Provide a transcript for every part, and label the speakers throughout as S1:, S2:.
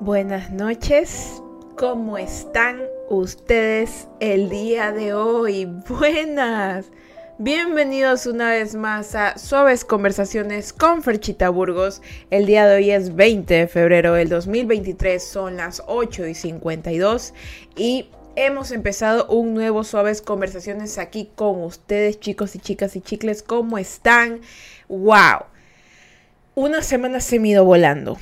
S1: Buenas noches, ¿cómo están ustedes el día de hoy? Buenas. Bienvenidos una vez más a Suaves Conversaciones con Ferchita Burgos. El día de hoy es 20 de febrero del 2023, son las 8 y 52 y hemos empezado un nuevo Suaves Conversaciones aquí con ustedes, chicos y chicas y chicles. ¿Cómo están? ¡Wow! Una semana se me volando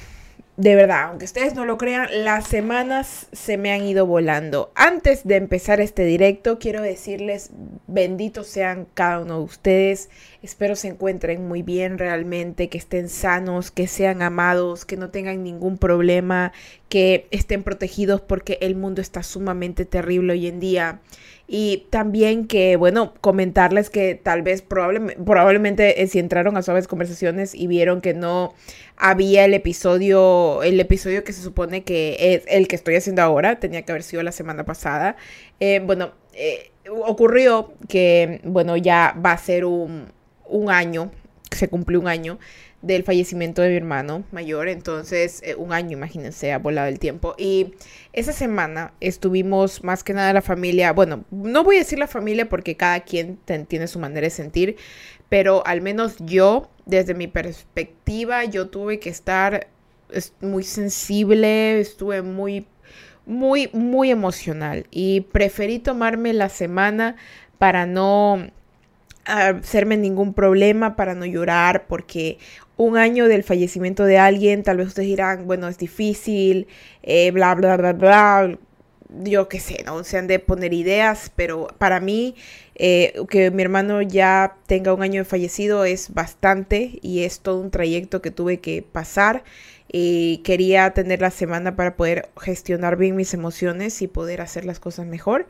S1: de verdad, aunque ustedes no lo crean, las semanas se me han ido volando. Antes de empezar este directo, quiero decirles, benditos sean cada uno de ustedes. Espero se encuentren muy bien realmente, que estén sanos, que sean amados, que no tengan ningún problema, que estén protegidos porque el mundo está sumamente terrible hoy en día. Y también que, bueno, comentarles que tal vez probablemente, eh, si entraron a suaves conversaciones y vieron que no había el episodio, el episodio que se supone que es el que estoy haciendo ahora, tenía que haber sido la semana pasada. Eh, bueno, eh, ocurrió que, bueno, ya va a ser un, un año, se cumplió un año del fallecimiento de mi hermano mayor, entonces eh, un año, imagínense, ha volado el tiempo. Y esa semana estuvimos más que nada la familia, bueno, no voy a decir la familia porque cada quien tiene su manera de sentir, pero al menos yo, desde mi perspectiva, yo tuve que estar muy sensible, estuve muy, muy, muy emocional y preferí tomarme la semana para no hacerme ningún problema, para no llorar, porque un año del fallecimiento de alguien, tal vez ustedes dirán, bueno, es difícil, eh, bla, bla, bla, bla, yo qué sé, no se han de poner ideas, pero para mí eh, que mi hermano ya tenga un año de fallecido es bastante y es todo un trayecto que tuve que pasar y quería tener la semana para poder gestionar bien mis emociones y poder hacer las cosas mejor.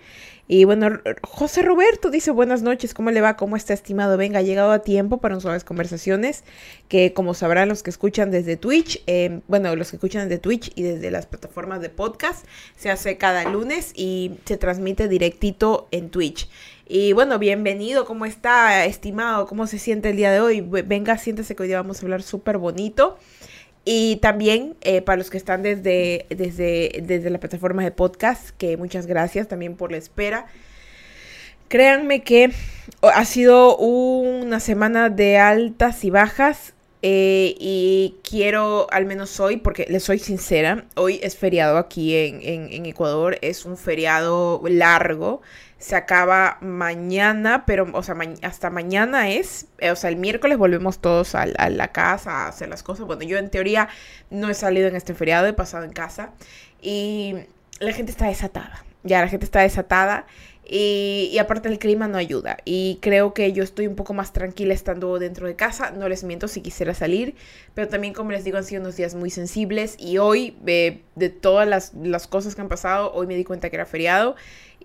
S1: Y bueno, José Roberto dice buenas noches, ¿cómo le va? ¿Cómo está estimado? Venga, ha llegado a tiempo para suaves conversaciones que como sabrán los que escuchan desde Twitch, em, bueno, los que escuchan desde Twitch y desde las plataformas de podcast, se hace cada lunes y se transmite directito en Twitch. Y bueno, bienvenido, ¿cómo está, estimado? ¿Cómo se siente el día de hoy? Venga, siéntese que hoy día vamos a hablar súper bonito. Y también eh, para los que están desde, desde, desde la plataforma de podcast, que muchas gracias también por la espera. Créanme que ha sido una semana de altas y bajas. Eh, y quiero, al menos hoy, porque les soy sincera, hoy es feriado aquí en, en Ecuador, es un feriado largo se acaba mañana, pero, o sea, hasta mañana es, eh, o sea, el miércoles volvemos todos a, la casa a hacer las cosas. Bueno, yo en teoría no he salido en este feriado, he pasado en casa y la gente está desatada. Ya la gente está desatada y, aparte el clima no ayuda. Y creo que yo estoy un poco más tranquila estando dentro de casa. No les miento si quisiera salir. Pero también, como les digo, han sido unos días muy sensibles. Y hoy, eh, de todas las, las, cosas que han pasado, hoy me di cuenta que era feriado.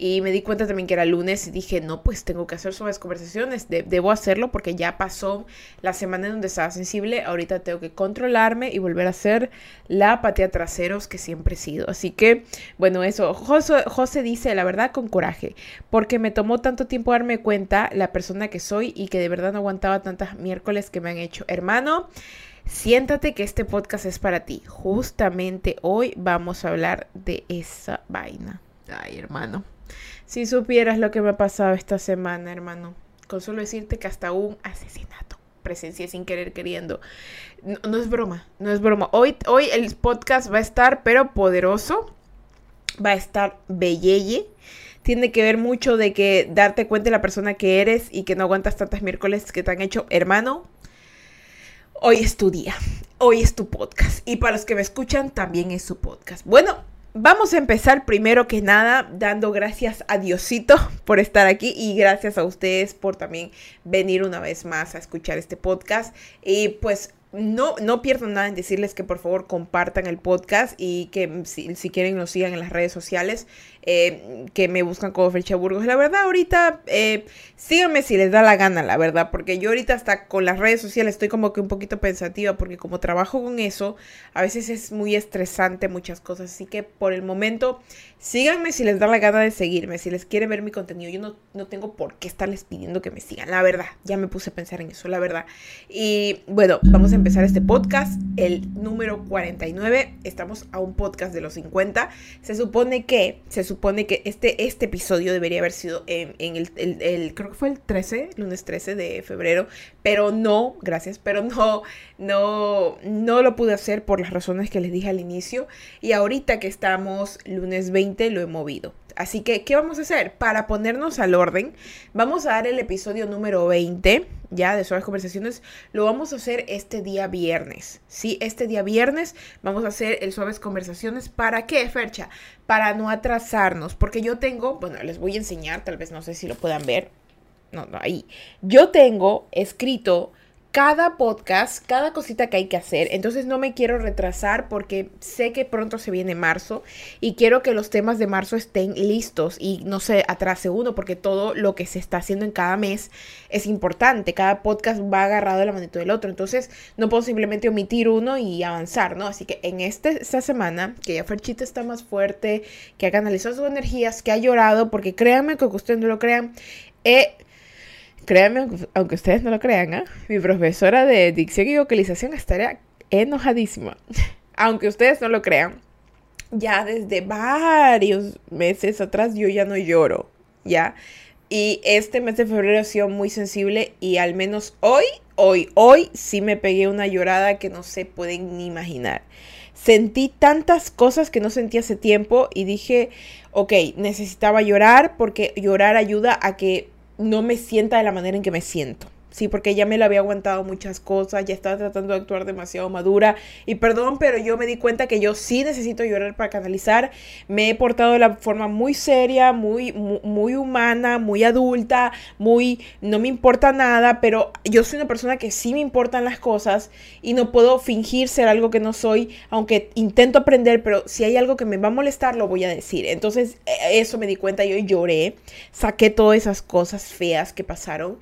S1: Y me di cuenta también que era lunes y dije, no, pues tengo que hacer suaves conversaciones, debo hacerlo porque ya pasó la semana en donde estaba sensible, ahorita tengo que controlarme y volver a ser la patea traseros que siempre he sido. Así que, bueno, eso, José, José dice, la verdad, con coraje, porque me tomó tanto tiempo darme cuenta la persona que soy y que de verdad no aguantaba tantas miércoles que me han hecho. Hermano, siéntate que este podcast es para ti. Justamente hoy vamos a hablar de esa vaina. Ay, hermano. Si supieras lo que me ha pasado esta semana, hermano. Con solo decirte que hasta un asesinato presencié sin querer queriendo. No, es broma, no es broma. Hoy, hoy el podcast va a estar, pero poderoso. Va a estar belleye. Tiene que ver mucho de que darte cuenta de la persona que eres y que no aguantas tantas miércoles que te han hecho. Hermano, hoy es tu día. Hoy es tu podcast. Y para los que me escuchan, también es su podcast. Bueno, Vamos a empezar primero que nada dando gracias a Diosito por estar aquí y gracias a ustedes por también venir una vez más a escuchar este podcast. Y pues no, no pierdan nada en decirles que por favor compartan el podcast y que si, si quieren nos sigan en las redes sociales. Eh, que me buscan como Fecha Burgos. La verdad, ahorita eh, síganme si les da la gana, la verdad, porque yo ahorita hasta con las redes sociales estoy como que un poquito pensativa, porque como trabajo con eso, a veces es muy estresante muchas cosas. Así que por el momento, síganme si les da la gana de seguirme, si les quieren ver mi contenido. Yo no, no tengo por qué estarles pidiendo que me sigan, la verdad. Ya me puse a pensar en eso, la verdad. Y bueno, vamos a empezar este podcast, el número 49. Estamos a un podcast de los 50. Se supone que, se supone que este, este episodio debería haber sido en, el, creo que fue el 13, lunes 13 de febrero, pero no, gracias, pero no, no, no lo pude hacer por las razones que les dije al inicio. Y ahorita que estamos lunes 20 lo he movido. Así que, ¿qué vamos a hacer? Para ponernos al orden, vamos a dar el episodio número 20, ya de Suaves Conversaciones, lo vamos a hacer este día viernes. Sí, este día viernes vamos a hacer el Suaves Conversaciones. ¿Para qué, Fercha? Para no atrasarnos, porque yo tengo, bueno, les voy a enseñar, tal vez no sé si lo puedan ver. No, no, ahí. Yo tengo escrito cada podcast, cada cosita que hay que hacer. Entonces no me quiero retrasar porque sé que pronto se viene marzo y quiero que los temas de marzo estén listos y no se atrase uno porque todo lo que se está haciendo en cada mes es importante. Cada podcast va agarrado de la manito del otro. Entonces no puedo simplemente omitir uno y avanzar, ¿no? Así que en este, esta semana, que ya Ferchita está más fuerte, que ha canalizado sus energías, que ha llorado, porque créanme que ustedes no lo crean, he Créanme, aunque ustedes no lo crean, ¿eh? mi profesora de dicción y vocalización estaría enojadísima. aunque ustedes no lo crean, ya desde varios meses atrás yo ya no lloro, ¿ya? Y este mes de febrero ha sido muy sensible y al menos hoy, hoy, hoy sí me pegué una llorada que no se pueden ni imaginar. Sentí tantas cosas que no sentí hace tiempo y dije, ok, necesitaba llorar porque llorar ayuda a que no me sienta de la manera en que me siento. Sí, porque ya me lo había aguantado muchas cosas, ya estaba tratando de actuar demasiado madura. Y perdón, pero yo me di cuenta que yo sí necesito llorar para canalizar. Me he portado de la forma muy seria, muy, muy, humana, muy adulta, muy... No me importa nada, pero yo soy una persona que sí me importan las cosas y no puedo fingir ser algo que no soy, aunque intento aprender, pero si hay algo que me va a molestar, lo voy a decir. Entonces, e, eso me di cuenta, yo lloré, saqué todas esas cosas feas que pasaron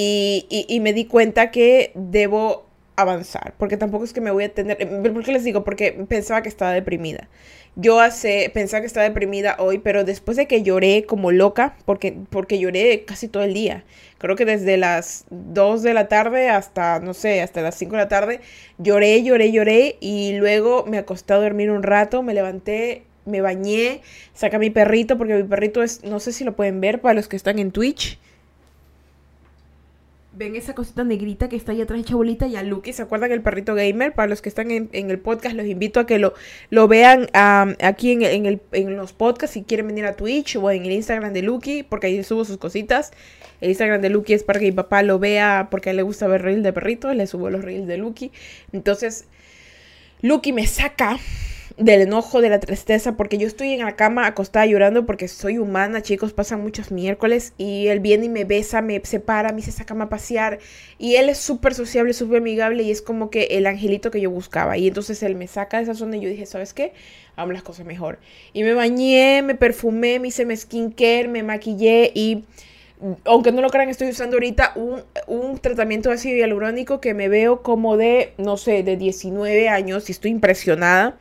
S1: y, me di cuenta que debo avanzar, porque tampoco es que me voy a tener, ¿por qué les digo? Porque pensaba que estaba deprimida. Yo hace, pensaba que estaba deprimida hoy, pero después de que lloré como loca, porque, porque lloré casi todo el día, creo que desde las 2 de la tarde hasta, no sé, hasta las 5 de la tarde, lloré, lloré, lloré, y luego me acosté a dormir un rato, me levanté, me bañé, saca mi perrito, porque mi perrito es, no sé si lo pueden ver para los que están en Twitch, ven esa cosita negrita que está ahí atrás hecha bolita y a Lucky, ¿se acuerdan el perrito gamer? Para los que están en, el podcast, los invito a que lo, lo vean aquí en, el, en los podcasts si quieren venir a Twitch o en el Instagram de Lucky, porque ahí subo sus cositas. El Instagram de Lucky es para que mi papá lo vea porque a él le gusta ver reels de perritos, le subo los reels de Lucky. Entonces, Lucky me saca del enojo, de la tristeza, porque yo estoy en la cama acostada llorando porque soy humana, chicos, pasan muchos miércoles y él viene y me besa, me separa, me dice saca a pasear y él es súper sociable, súper amigable y es como que el angelito que yo buscaba y entonces él me saca de esa zona y yo dije, ¿sabes qué? Hagamos las cosas mejor. Y me bañé, me perfumé, me hice mi skincare, me maquillé y aunque no lo crean, estoy usando ahorita un, un, tratamiento de ácido hialurónico que me veo como de, no sé, de 19 años y estoy impresionada.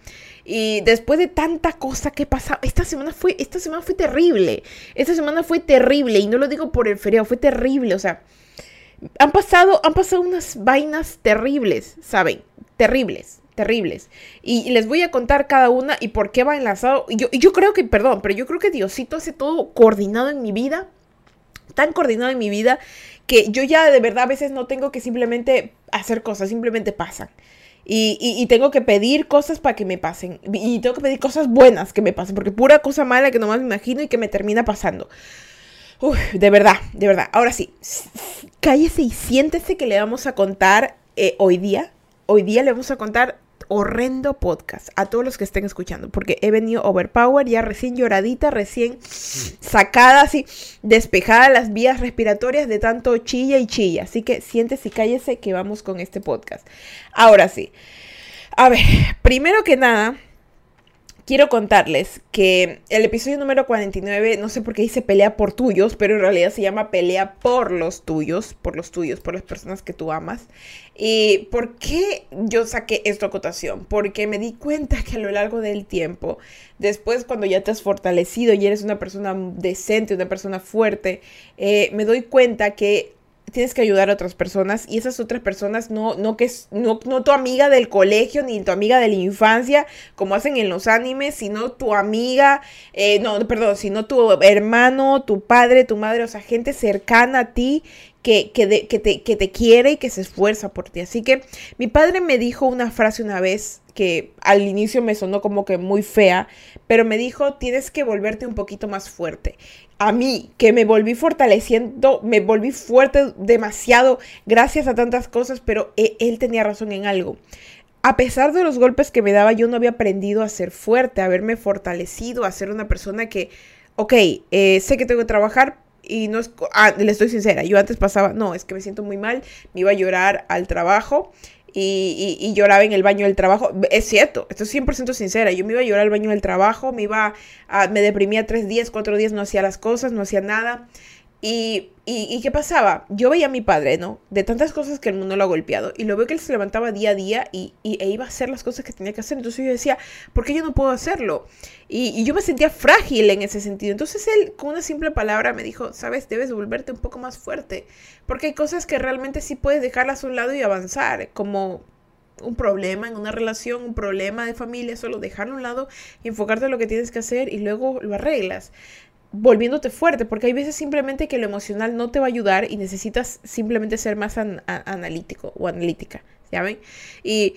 S1: Y después de tanta cosa que pasado, esta semana fue, esta semana fue terrible. Esta semana fue terrible. Y no lo digo por el feriado, fue terrible. O sea, han pasado, han pasado unas vainas terribles, ¿saben? Terribles, terribles. Y les voy a contar cada una y por qué va enlazado. Yo, yo creo que, perdón, pero yo creo que Diosito hace todo coordinado en mi vida. Tan coordinado en mi vida que yo ya de verdad a veces no tengo que simplemente hacer cosas, simplemente pasan. Y, tengo que pedir cosas para que me pasen. Y tengo que pedir cosas buenas que me pasen. Porque pura cosa mala que nomás me imagino y que me termina pasando. De verdad, de verdad. Ahora sí, cállese y siéntese que le vamos a contar eh, hoy día. Hoy día le vamos a contar horrendo podcast a todos los que estén escuchando, porque he venido overpower, ya recién lloradita, recién sacada así, despejada las vías respiratorias de tanto chilla y chilla. Así que siéntese y cállese que vamos con este podcast. Ahora sí. A ver, primero que nada, quiero contarles que el episodio número 49, no sé por qué dice pelea por tuyos, pero en realidad se llama pelea por los tuyos, por los tuyos, por las personas que tú amas. ¿Y por qué yo saqué esta acotación? Porque me di cuenta que a lo largo del tiempo, después cuando ya te has fortalecido y eres una persona decente, una persona fuerte, eh, me doy cuenta que tienes que ayudar a otras personas y esas otras personas no, no que es, no, no tu amiga del colegio ni tu amiga de la infancia, como hacen en los animes, sino tu amiga, eh, no, perdón, sino tu hermano, tu padre, tu madre, o sea, gente cercana a ti que, que, te, que te quiere y que se esfuerza por ti. Así que mi padre me dijo una frase una vez que al inicio me sonó como que muy fea, pero me dijo, tienes que volverte un poquito más fuerte. A mí, que me volví fortaleciendo, me volví fuerte demasiado gracias a tantas cosas, pero e, él, tenía razón en algo. A pesar de los golpes que me daba, yo no había aprendido a ser fuerte, a haberme fortalecido, a ser una persona que, ok, eh, sé que tengo que trabajar, y no es, ah, le estoy sincera, yo antes pasaba, no, es que me siento muy mal, me iba a llorar al trabajo y, lloraba en el baño del trabajo. Es cierto, estoy 100% sincera. Yo me iba a llorar al baño del trabajo, me iba me deprimía tres días, cuatro días, no hacía las cosas, no hacía nada. Y, y, qué pasaba? Yo veía a mi padre, ¿no? De tantas cosas que el mundo lo ha golpeado. Y lo veo que él se levantaba día a día y, e iba a hacer las cosas que tenía que hacer. Entonces yo decía, ¿por qué yo no puedo hacerlo? Y, yo me sentía frágil en ese sentido. Entonces él, con una simple palabra, me dijo, sabes, debes volverte un poco más fuerte. Porque hay cosas que realmente sí puedes dejarlas a un lado y avanzar. Como un problema en una relación, un problema de familia, solo dejarlo a un lado y enfocarte en lo que tienes que hacer y luego lo arreglas volviéndote fuerte, porque hay veces simplemente que lo emocional no te va a ayudar y necesitas simplemente ser más analítico o analítica, ¿ya ven? Y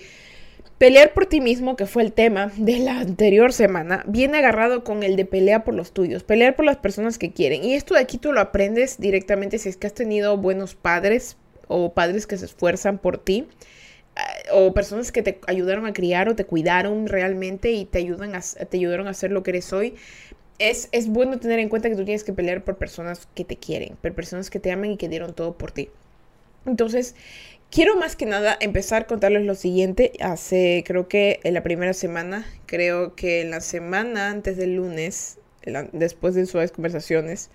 S1: pelear por ti mismo, que fue el tema de la anterior semana, viene agarrado con el de pelear por los tuyos, pelear por las personas que quieren. Y esto de aquí tú lo aprendes directamente si es que has tenido buenos padres o padres que se esfuerzan por ti eh, o personas que te ayudaron a criar o te cuidaron realmente y te ayudan a, te ayudaron a ser lo que eres hoy es, bueno tener en cuenta que tú tienes que pelear por personas que te quieren, por personas que te aman y que dieron todo por ti. Entonces, quiero más que nada empezar a contarles lo siguiente. Hace, creo que en la primera semana, creo que en la semana antes del lunes, después de suaves conversaciones,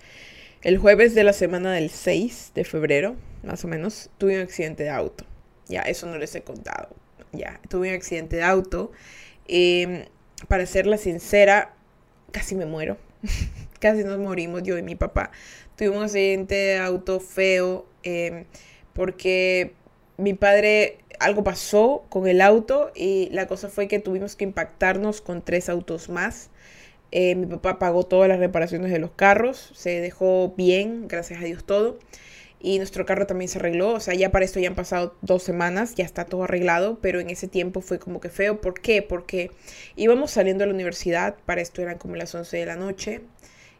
S1: el jueves de la semana del 6 de febrero, más o menos, tuve un accidente de auto. Ya, eso no les he contado. Ya, tuve un accidente de auto. Em, para serla sincera, casi me muero. casi nos morimos yo y mi papá. Tuvimos un accidente de auto feo em, porque mi padre algo pasó con el auto y la cosa fue que tuvimos que impactarnos con tres autos más. Eh, mi papá pagó todas las reparaciones de los carros, se dejó bien, gracias a Dios todo y nuestro carro también se arregló. O sea, ya para esto ya han pasado dos semanas, ya está todo arreglado, pero en ese tiempo fue como que feo. ¿Por qué? Porque íbamos saliendo a la universidad, para esto eran como las 11 de la noche,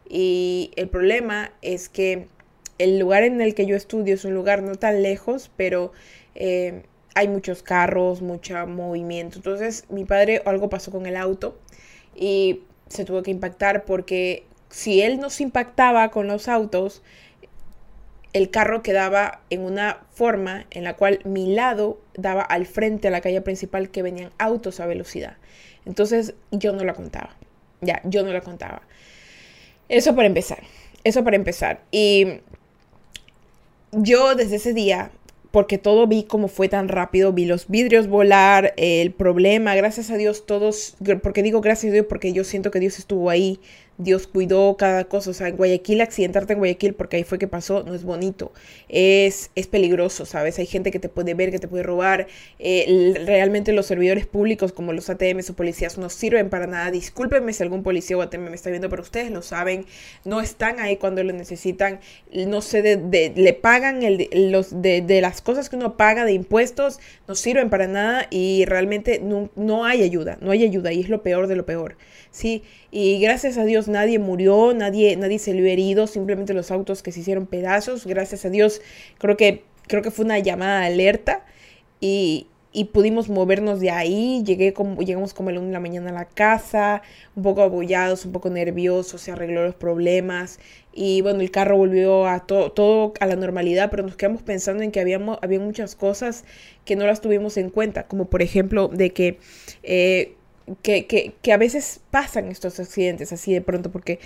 S1: y el problema es que el lugar en el que yo estudio es un lugar no tan lejos, pero eh, hay muchos carros, mucho movimiento. Entonces mi padre algo pasó con el auto y se tuvo que impactar porque si él nos impactaba con los autos, el carro quedaba en una forma en la cual mi lado daba al frente a la calle principal que venían autos a velocidad. Entonces yo no la contaba. Ya, yo no la contaba. Eso para empezar. Eso para empezar. Y yo desde ese día, porque todo vi como fue tan rápido, vi los vidrios volar, el problema, gracias a Dios todos, porque digo gracias a Dios porque yo siento que Dios estuvo ahí Dios cuidó cada cosa. O sea, en Guayaquil, accidentarte en Guayaquil, porque ahí fue que pasó, no es bonito. Es, es peligroso, ¿sabes? Hay gente que te puede ver, que te puede robar. Eh, realmente los servidores públicos, como los ATMs o policías, no sirven para nada. Discúlpenme si algún policía o ATM me está viendo, pero ustedes lo saben. No están ahí cuando lo necesitan. No sé, de, le pagan el, los, de, de, las cosas que uno paga de impuestos, no sirven para nada y realmente no, no hay ayuda. No hay ayuda y es lo peor de lo peor. Sí, y gracias a Dios nadie murió, nadie, nadie se le herido, simplemente los autos que se hicieron pedazos. Gracias a Dios, creo que, creo que fue una llamada de alerta y, y pudimos movernos de ahí. Llegué como, llegamos como a la una de la mañana a la casa, un poco abollados, un poco nerviosos, se arregló los problemas. Y bueno, el carro volvió a todo a la normalidad, pero nos quedamos pensando en que habíamos, había muchas cosas que no las tuvimos en cuenta, como por ejemplo de que eh, que, que, que, a veces pasan estos accidentes así de pronto porque,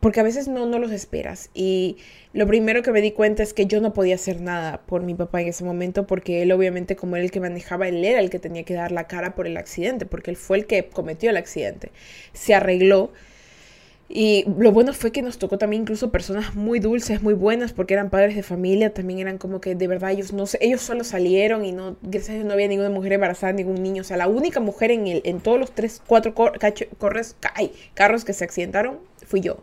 S1: porque a veces no, no los esperas. Y lo primero que me di cuenta es que yo no podía hacer nada por mi papá en ese momento porque él obviamente como era el que manejaba, él era el que tenía que dar la cara por el accidente porque él fue el que cometió el accidente. Se arregló. Y lo bueno fue que nos tocó también incluso personas muy dulces, muy buenas, porque eran padres de familia, también eran como que de verdad ellos no ellos solo salieron y no, gracias a Dios no había ninguna mujer embarazada, ningún niño. O sea, la única mujer en, el, en todos los tres, cuatro corres, carros que se accidentaron fui yo.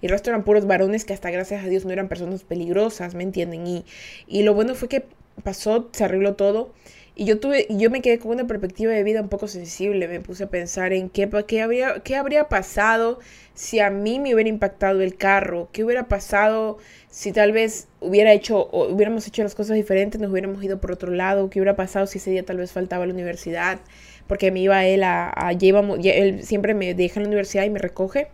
S1: Y el resto eran puros varones que hasta gracias a Dios no eran personas peligrosas, ¿me entienden? Y, y lo bueno fue que pasó, se arregló todo. Y yo tuve, yo me quedé con una perspectiva de vida un poco sensible. Me puse a pensar en qué, qué, habría, qué habría pasado si a mí me hubiera impactado el carro, qué hubiera pasado si tal vez hubiera hecho o hubiéramos hecho las cosas diferentes, nos hubiéramos ido por otro lado, qué hubiera pasado si ese día tal vez faltaba la universidad, porque me iba él a, a él siempre me deja en la universidad y me recoge.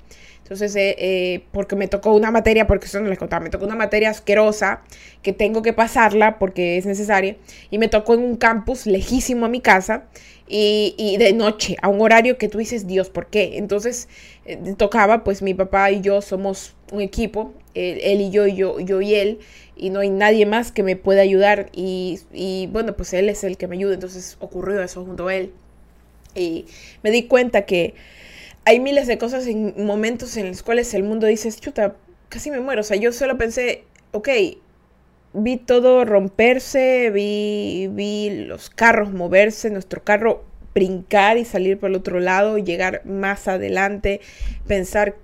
S1: Entonces, eh, eh, porque me tocó una materia, porque eso no les contaba, me tocó una materia asquerosa que tengo que pasarla porque es necesaria. Y me tocó en un campus lejísimo a mi casa y, de noche, a un horario que tú dices, Dios, ¿por qué? Entonces, eh, tocaba, pues mi papá y yo somos un equipo, él, y yo, y yo, yo y él, y no hay nadie más que me pueda ayudar. Y, y bueno, pues él es el que me ayuda, entonces ocurrió eso junto a él. Y me di cuenta que hay miles de cosas en momentos en los cuales el mundo dice, chuta, casi me muero. O sea, yo solo pensé, ok, vi todo romperse, vi, vi los carros moverse, nuestro carro brincar y salir por el otro lado, llegar más adelante, pensar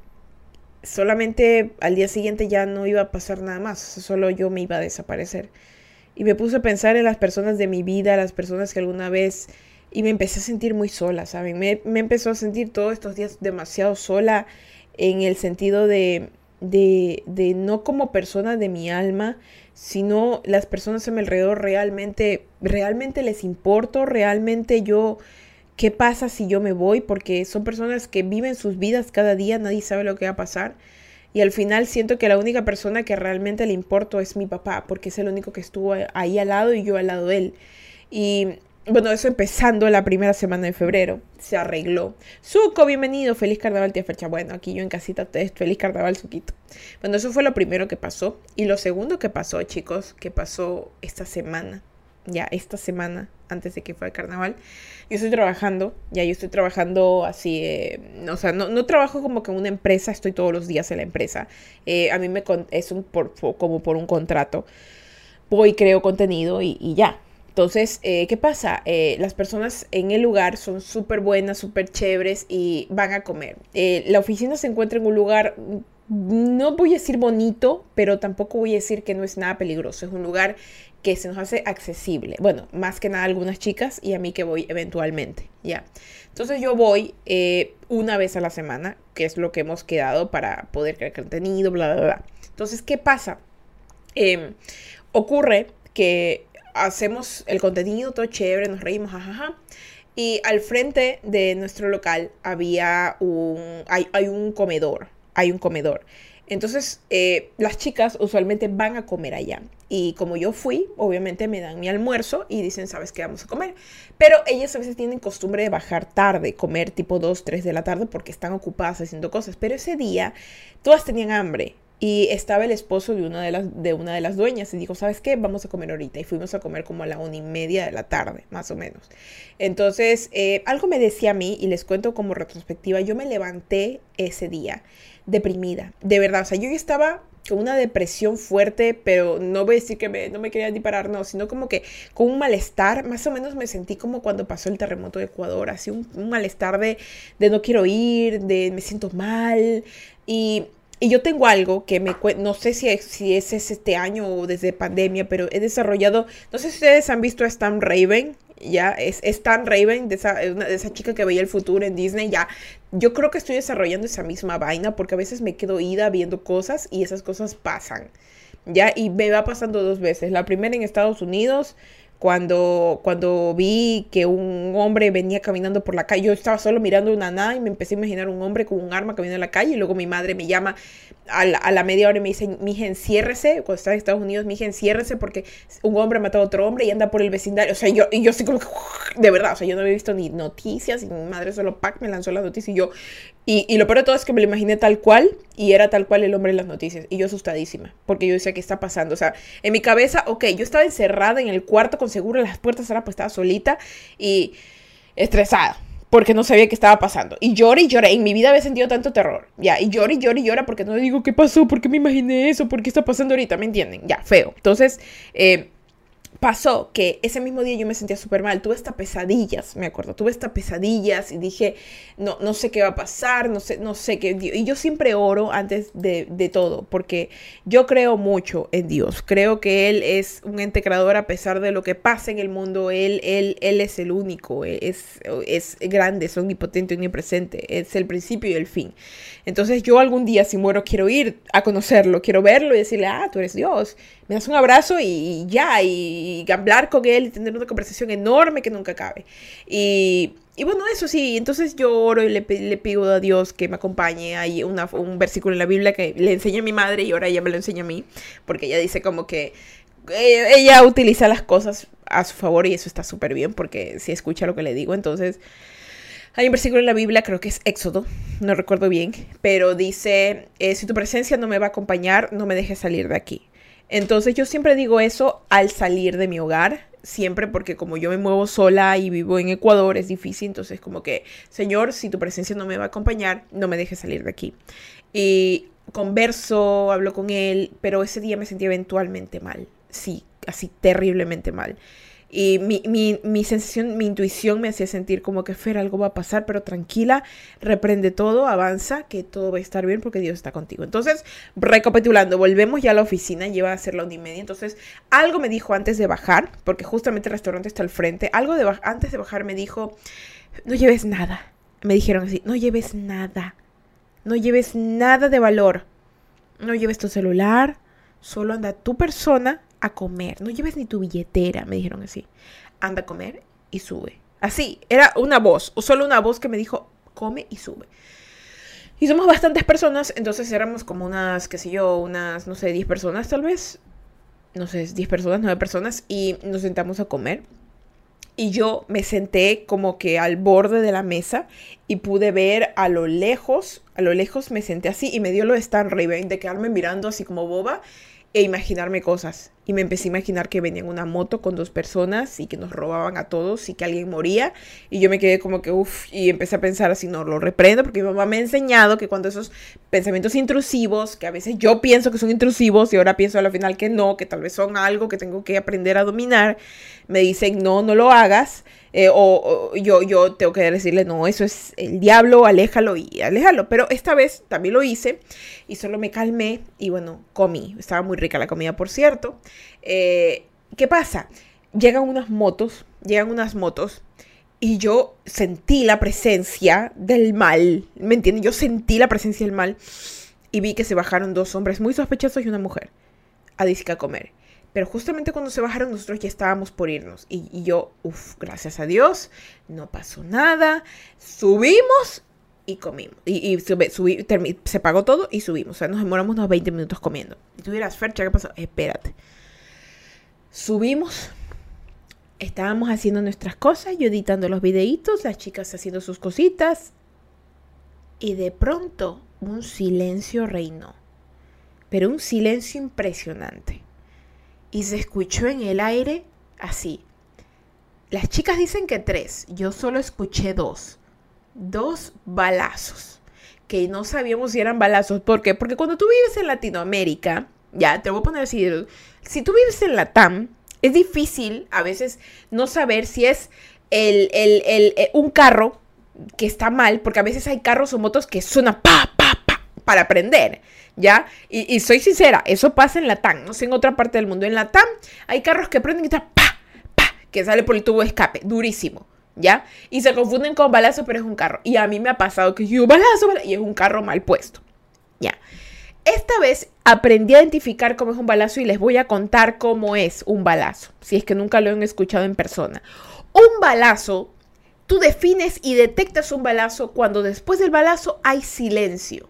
S1: solamente al día siguiente ya no iba a pasar nada más, solo yo me iba a desaparecer. Y me puse a pensar en las personas de mi vida, las personas que alguna vez y me empecé a sentir muy sola, ¿saben? Me, me, empezó a sentir todos estos días demasiado sola en el sentido de, de, de, no como persona de mi alma, sino las personas a mi alrededor realmente, realmente les importo, realmente yo, ¿qué pasa si yo me voy? Porque son personas que viven sus vidas cada día, nadie sabe lo que va a pasar. Y al final siento que la única persona que realmente le importo es mi papá, porque es el único que estuvo ahí al lado y yo al lado de él. Y bueno, eso empezando la primera semana de febrero, se arregló. Suco, bienvenido, feliz carnaval, tía Fecha. Bueno, aquí yo en casita, feliz carnaval, Suquito. Bueno, eso fue lo primero que pasó. Y lo segundo que pasó, chicos, que pasó esta semana, ya esta semana, antes de que fuera el carnaval, yo estoy trabajando, ya yo estoy trabajando así, eh, o sea, no, no, trabajo como que en una empresa, estoy todos los días en la empresa. Eh, a mí me es un por, como por un contrato. Voy, creo contenido y ya entonces, eh, ¿qué pasa? Eh, las personas en el lugar son súper buenas, súper chéveres y van a comer. Eh, la oficina se encuentra en un lugar, no voy a decir bonito, pero tampoco voy a decir que no es nada peligroso. Es un lugar que se nos hace accesible. Bueno, más que nada algunas chicas y a mí que voy eventualmente, ¿ya? Entonces yo voy una vez a la semana, que es lo que hemos quedado para poder crear contenido, bla, bla, bla. Entonces, ¿qué pasa? Em, ocurre que hacemos el contenido todo chévere, nos reímos, jajaja. Y al frente de nuestro local había un, hay, un comedor, hay un comedor. Entonces, eh, las chicas usualmente van a comer allá. Y como yo fui, obviamente me dan mi almuerzo y dicen, ¿sabes qué vamos a comer? Pero ellas a veces tienen costumbre de bajar tarde, comer tipo 2, 3 de la tarde porque están ocupadas haciendo cosas. Pero ese día todas tenían hambre. Y estaba el esposo de una de las, de una de las dueñas y dijo, ¿sabes qué? Vamos a comer ahorita. Y fuimos a comer como a la una y media de la tarde, más o menos. Entonces, eh, algo me decía a mí, y les cuento como retrospectiva, yo me levanté ese día deprimida, de verdad. O sea, yo ya estaba con una depresión fuerte, pero no voy a decir que no me quería ni parar, no, sino como que con un malestar, más o menos me sentí como cuando pasó el terremoto de Ecuador, así un, malestar de no quiero ir, de me siento mal. Y y yo tengo algo que me no sé si es, si es este año o desde pandemia, pero he desarrollado, no sé si ustedes han visto a Stan Raven, ya, es Stan Raven, de esa, de esa chica que veía el futuro en Disney, ya, yo creo que estoy desarrollando esa misma vaina porque a veces me quedo ida viendo cosas y esas cosas pasan, ya, y me va pasando dos veces, la primera en Estados Unidos, cuando, cuando vi que un hombre venía caminando por la calle, yo estaba solo mirando una nada y me empecé a imaginar un hombre con un arma caminando en la calle y luego mi madre me llama a la, media hora y me dice, mija, enciérrese, cuando estaba en Estados Unidos, mija, enciérrese porque un hombre matado a otro hombre y anda por el vecindario, o sea, yo, y yo así como que, de verdad, o sea, yo no había visto ni noticias y mi madre solo, pack, me lanzó las noticias y yo, y, y lo peor de todo es que me lo imaginé tal cual y era tal cual el hombre en las noticias y yo asustadísima, porque yo decía, ¿qué está pasando? O sea, en mi cabeza, ok, yo estaba encerrada en el cuarto con seguro las puertas, ahora pues estaba solita y estresada porque no sabía qué estaba pasando. Y lloré y lloré. En mi vida había sentido tanto terror. Ya, y lloré y lloré y llora porque no digo qué pasó, por qué me imaginé eso, por qué está pasando ahorita, ¿me entienden? Ya, feo. Entonces, eh, pasó que ese mismo día yo me sentía súper mal, tuve estas pesadillas, me acuerdo, tuve estas pesadillas y dije, no, no sé qué va a pasar, no sé, no sé qué, y yo siempre oro antes de, de, todo, porque yo creo mucho en Dios, creo que Él es un ente creador a pesar de lo que pasa en el mundo, Él, él, él es el único, es, es grande, es omnipotente, omnipresente, es el principio y el fin. Entonces yo algún día si muero quiero ir a conocerlo, quiero verlo y decirle, ah, tú eres Dios, me das un abrazo y, ya, y, hablar con él y tener una conversación enorme que nunca acabe. Y, bueno, eso sí, entonces yo oro y le, pido a Dios que me acompañe. Hay un versículo en la Biblia que le enseña a mi madre y ahora ella me lo enseña a mí, porque ella dice como que ella, ella utiliza las cosas a su favor y eso está súper bien porque si escucha lo que le digo, entonces... Hay un versículo en la Biblia, creo que es Éxodo, no recuerdo bien, pero dice, eh, si tu presencia no me va a acompañar, no me dejes salir de aquí. Entonces yo siempre digo eso al salir de mi hogar, siempre porque como yo me muevo sola y vivo en Ecuador es difícil, entonces como que, Señor, si tu presencia no me va a acompañar, no me dejes salir de aquí. Y converso, hablo con él, pero ese día me sentí eventualmente mal, sí, así terriblemente mal. Y mi, mi, mi, sensación, mi intuición me hacía sentir como que Fer, algo va a pasar, pero tranquila, reprende todo, avanza, que todo va a estar bien porque Dios está contigo. Entonces, recapitulando, volvemos ya a la oficina, lleva a ser la una y media. Entonces, algo me dijo antes de bajar, porque justamente el restaurante está al frente, algo de antes de bajar me dijo, no lleves nada. Me dijeron así, no lleves nada, no lleves nada de valor, no lleves tu celular, solo anda tu persona a comer. No lleves ni tu billetera, me dijeron así. Anda a comer y sube. Así, era una voz, o solo una voz que me dijo, come y sube. Y somos bastantes personas, entonces éramos como unas, qué sé yo, unas, no sé, 10 personas tal vez. No sé, 10 personas, 9 personas, y nos sentamos a comer. Y yo me senté como que al borde de la mesa y pude ver a lo lejos, a lo lejos me senté así y me dio lo de Stan Raven, de quedarme mirando así como boba e imaginarme cosas. Y me empecé a imaginar que venían una moto con dos personas y que nos robaban a todos y que alguien moría. Y yo me quedé como que, uff, y empecé a pensar así, no, lo reprendo porque mi mamá me ha enseñado que cuando esos pensamientos intrusivos, que a veces yo pienso que son intrusivos y ahora pienso al final que no, que tal vez son algo que tengo que aprender a dominar, me dicen, no, no lo hagas. Eh, o, yo, yo tengo que decirle, no, eso es el diablo, aléjalo y aléjalo. Pero esta vez también lo hice y solo me calmé y bueno, comí. Estaba muy rica la comida, por cierto. Eh, ¿Qué pasa? Llegan unas motos, llegan unas motos y yo sentí la presencia del mal. ¿Me entienden? Yo sentí la presencia del mal y vi que se bajaron dos hombres muy sospechosos y una mujer a disque a comer. Pero justamente cuando se bajaron nosotros ya estábamos por irnos. Y, yo, uff, gracias a Dios, no pasó nada. Subimos y comimos. Y, se pagó todo y subimos. O sea, nos demoramos unos 20 minutos comiendo. Y tú dirás, Fercha, ¿qué pasó? Espérate. Subimos. Estábamos haciendo nuestras cosas, yo editando los videitos, las chicas haciendo sus cositas. Y de pronto un silencio reinó. Pero un silencio impresionante y se escuchó en el aire así. Las chicas dicen que tres, yo solo escuché dos. Dos balazos, que no sabíamos si eran balazos. ¿Por qué? Porque cuando tú vives en Latinoamérica, ya, te voy a poner así, si tú vives en Latam, es difícil a veces no saber si es el, eh, un carro que está mal, porque a veces hay carros o motos que suenan pa, pa, para prender. ¿ya? Y, soy sincera, eso pasa en la TAM, no sé en otra parte del mundo. En la TAM hay carros que prenden y está pa, pa, que sale por el tubo de escape, durísimo, ¿ya? Y se confunden con balazo, pero es un carro. Y a mí me ha pasado que yo, balazo, balazo y es un carro mal puesto, ¿ya? Esta vez aprendí a identificar cómo es un balazo y les voy a contar cómo es un balazo, si es que nunca lo han escuchado en persona. Un balazo, tú defines y detectas un balazo cuando después del balazo hay silencio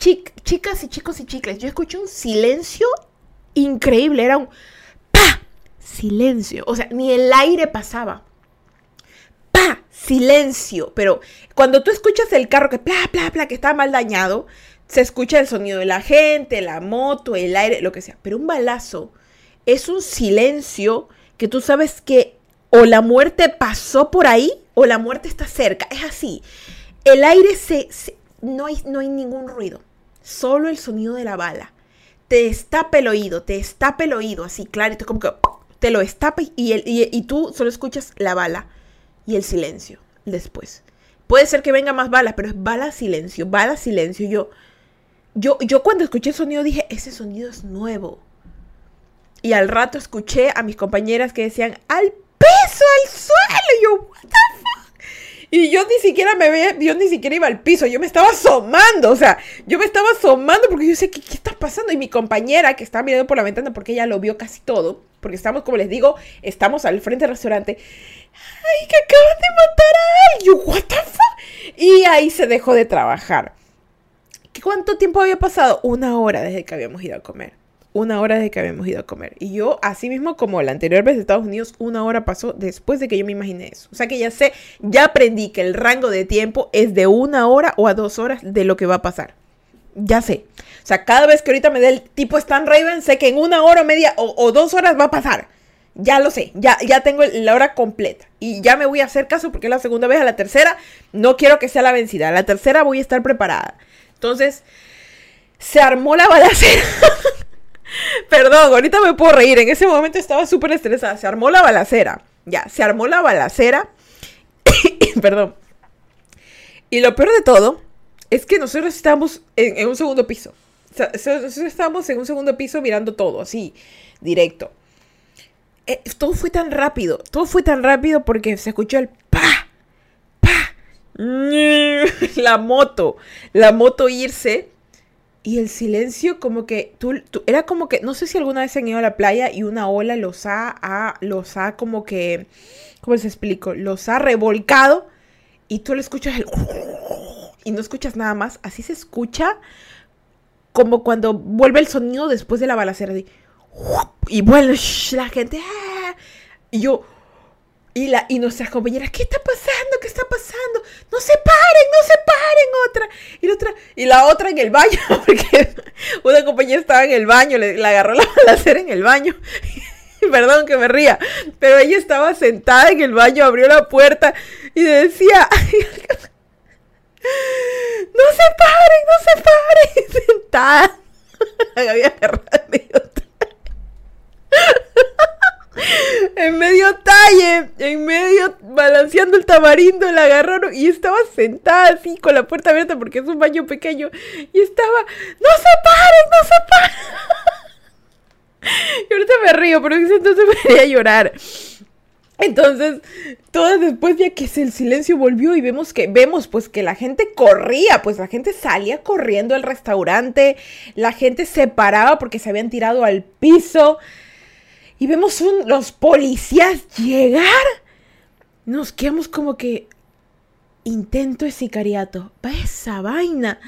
S1: chicas y chicos y chicles, yo escuché un silencio increíble, era un pa, silencio, o sea, ni el aire pasaba. Pa, silencio, pero cuando tú escuchas el carro que pla, pla, pla, que está mal dañado, se escucha el sonido de la gente, la moto, el aire, lo que sea, pero un balazo es un silencio que tú sabes que o la muerte pasó por ahí o la muerte está cerca. Es así. El aire se, no, hay, no hay ningún ruido, solo el sonido de la bala. Te está el oído, te está el oído, así clarito, como que te lo destapa y, el, y, tú solo escuchas la bala y el silencio después. Puede ser que venga más balas, pero es bala silencio, bala silencio. Yo, yo, yo cuando escuché el sonido dije, ese sonido es nuevo. Y al rato escuché a mis compañeras que decían, al piso, al suelo. Y yo, what the? Y yo ni siquiera me veía, yo ni siquiera iba al piso, yo me estaba asomando, o sea, yo me estaba asomando porque yo sé, ¿qué, qué está pasando? Y mi compañera que estaba mirando por la ventana porque ella lo vio casi todo, porque estamos, como les digo, estamos al frente del restaurante. ¡Ay, que acaban de matar a alguien! ¿What the fuck? Y ahí se dejó de trabajar. ¿Cuánto tiempo había pasado? Una hora desde que habíamos ido a comer. Una hora desde que habíamos ido a comer. Y yo, así mismo como la anterior vez de Estados Unidos, una hora pasó después de que yo me imaginé eso. O sea que ya sé, ya aprendí que el rango de tiempo es de una hora o a dos horas de lo que va a pasar. Ya sé. O sea, cada vez que ahorita me dé el tipo Stan Raven, sé que en una hora media o, dos horas va a pasar. Ya lo sé, ya, ya tengo la hora completa. Y ya me voy a hacer caso porque es la segunda vez. A la tercera, no quiero que sea la vencida. A la tercera voy a estar preparada. Entonces, se armó la balacera. Perdón, ahorita me puedo reír. En ese momento estaba súper estresada. Se armó la balacera. Ya, se armó la balacera. Perdón. Y lo peor de todo es que nosotros estábamos en, un segundo piso. nosotros estábamos en un segundo piso mirando todo, así, directo. Eh, todo fue tan rápido, todo fue tan rápido porque se escuchó el pa, pa, la moto, la moto irse y el silencio como que tú, era como que no sé si alguna vez han ido a la playa y una ola los ha, los ha como que cómo les explico los ha revolcado y tú le escuchas el y no escuchas nada más, así se escucha como cuando vuelve el sonido después de la balacera. y vuelve la gente. ¡ah! Y yo. Y, la, y nuestras compañeras, ¿qué está pasando? ¿Qué está pasando? No se paren, no se paren, otra. Y la otra, y la otra en el baño, porque una compañera estaba en el baño, le, la agarró la balacera en el baño. Perdón que me ría, pero ella estaba sentada en el baño, abrió la puerta y decía, ¡No se paren! ¡No se paren! Sentada. Había en medio en medio balanceando el tamarindo, la agarraron y estaba sentada así con la puerta abierta porque es un baño pequeño y estaba, no se paren, no se paren. y ahorita me río, pero entonces me quería llorar. Entonces, todo después de que el silencio volvió y vemos que vemos pues que la gente corría, pues la gente salía corriendo al restaurante, la gente se paraba porque se habían tirado al piso y vemos los policías llegar. Nos quedamos como que intento de sicariato, va esa vaina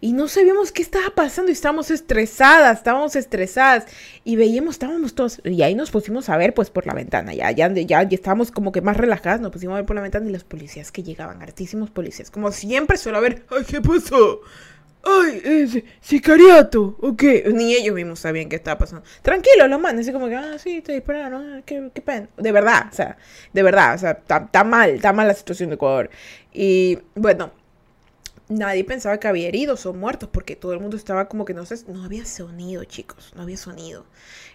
S1: y no sabíamos qué estaba pasando y estábamos estresadas, estábamos estresadas y veíamos, estábamos todos, y ahí nos pusimos a ver pues por la ventana, ya, ya, ya, ya estábamos como que más relajadas, nos pusimos a ver por la ventana y los policías que llegaban, hartísimos policías, como siempre suelo ver, ay, ¿qué pasó? Ay, ese sicariato, ¿o qué? Ni ellos mismos sabían qué estaba pasando. Tranquilo, los manes, así como que, ah, sí, te dispararon, qué, qué pena. De verdad, o sea, de verdad, o sea, está mal, está mal la situación de Ecuador. Y bueno, nadie pensaba que había heridos o muertos porque todo el mundo estaba como que no sé, no había sonido, chicos, no había sonido.